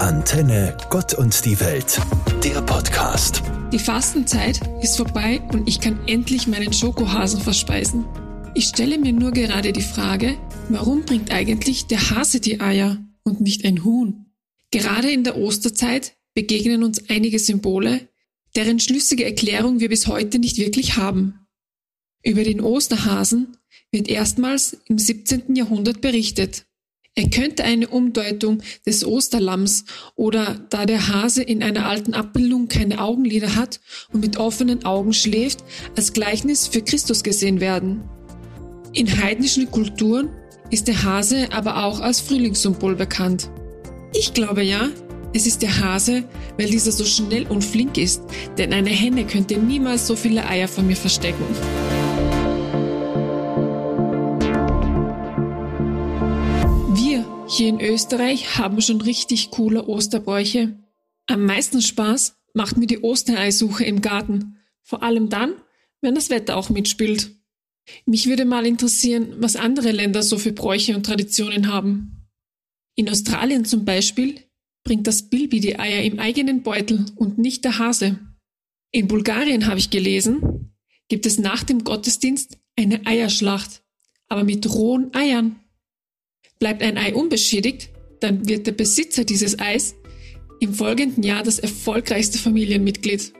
Antenne Gott und die Welt, der Podcast. Die Fastenzeit ist vorbei und ich kann endlich meinen Schokohasen verspeisen. Ich stelle mir nur gerade die Frage, warum bringt eigentlich der Hase die Eier und nicht ein Huhn? Gerade in der Osterzeit begegnen uns einige Symbole, deren schlüssige Erklärung wir bis heute nicht wirklich haben. Über den Osterhasen wird erstmals im 17. Jahrhundert berichtet. Er könnte eine Umdeutung des Osterlamms oder da der Hase in einer alten Abbildung keine Augenlider hat und mit offenen Augen schläft, als Gleichnis für Christus gesehen werden. In heidnischen Kulturen ist der Hase aber auch als Frühlingssymbol bekannt. Ich glaube ja, es ist der Hase, weil dieser so schnell und flink ist, denn eine Henne könnte niemals so viele Eier von mir verstecken. Hier in Österreich haben schon richtig coole Osterbräuche. Am meisten Spaß macht mir die Ostereisuche im Garten, vor allem dann, wenn das Wetter auch mitspielt. Mich würde mal interessieren, was andere Länder so für Bräuche und Traditionen haben. In Australien zum Beispiel bringt das Bilby die Eier im eigenen Beutel und nicht der Hase. In Bulgarien habe ich gelesen, gibt es nach dem Gottesdienst eine Eierschlacht, aber mit rohen Eiern. Bleibt ein Ei unbeschädigt, dann wird der Besitzer dieses Eis im folgenden Jahr das erfolgreichste Familienmitglied.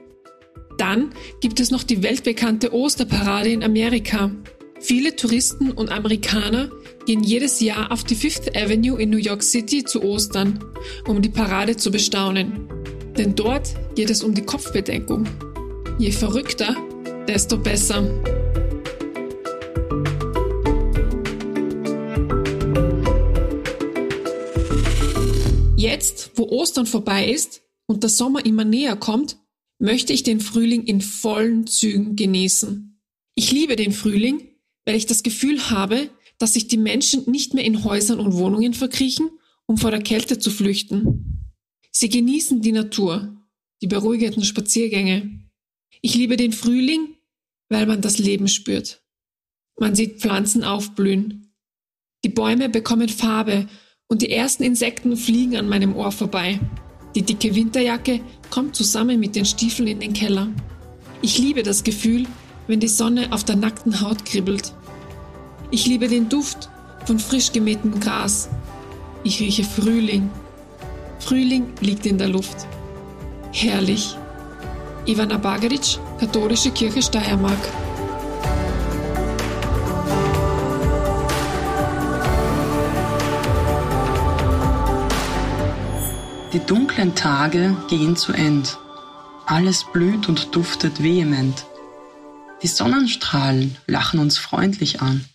Dann gibt es noch die weltbekannte Osterparade in Amerika. Viele Touristen und Amerikaner gehen jedes Jahr auf die Fifth Avenue in New York City zu Ostern, um die Parade zu bestaunen. Denn dort geht es um die Kopfbedeckung. Je verrückter, desto besser. Jetzt, wo Ostern vorbei ist und der Sommer immer näher kommt, möchte ich den Frühling in vollen Zügen genießen. Ich liebe den Frühling, weil ich das Gefühl habe, dass sich die Menschen nicht mehr in Häusern und Wohnungen verkriechen, um vor der Kälte zu flüchten. Sie genießen die Natur, die beruhigenden Spaziergänge. Ich liebe den Frühling, weil man das Leben spürt. Man sieht Pflanzen aufblühen. Die Bäume bekommen Farbe und die ersten Insekten fliegen an meinem Ohr vorbei. Die dicke Winterjacke kommt zusammen mit den Stiefeln in den Keller. Ich liebe das Gefühl, wenn die Sonne auf der nackten Haut kribbelt. Ich liebe den Duft von frisch gemähtem Gras. Ich rieche Frühling. Frühling liegt in der Luft. Herrlich. Ivana Bagaric, Katholische Kirche Steiermark. Die dunklen Tage gehen zu End. Alles blüht und duftet vehement. Die Sonnenstrahlen lachen uns freundlich an.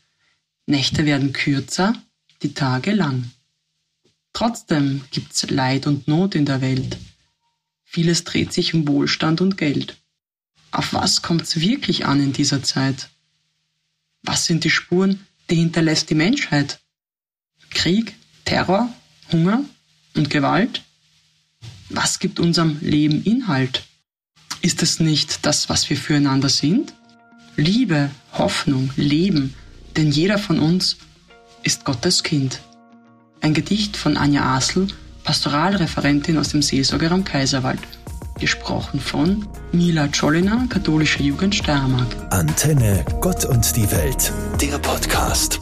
Nächte werden kürzer, die Tage lang. Trotzdem gibt's Leid und Not in der Welt. Vieles dreht sich um Wohlstand und Geld. Auf was kommt's wirklich an in dieser Zeit? Was sind die Spuren, die hinterlässt die Menschheit? Krieg, Terror, Hunger und Gewalt? Was gibt unserem Leben Inhalt? Ist es nicht das, was wir füreinander sind? Liebe, Hoffnung, Leben, denn jeder von uns ist Gottes Kind. Ein Gedicht von Anja Asl, Pastoralreferentin aus dem Seelsorgeraum Kaiserwald. Gesprochen von Mila Czolina, katholische Jugend Steiermark. Antenne Gott und die Welt, der Podcast.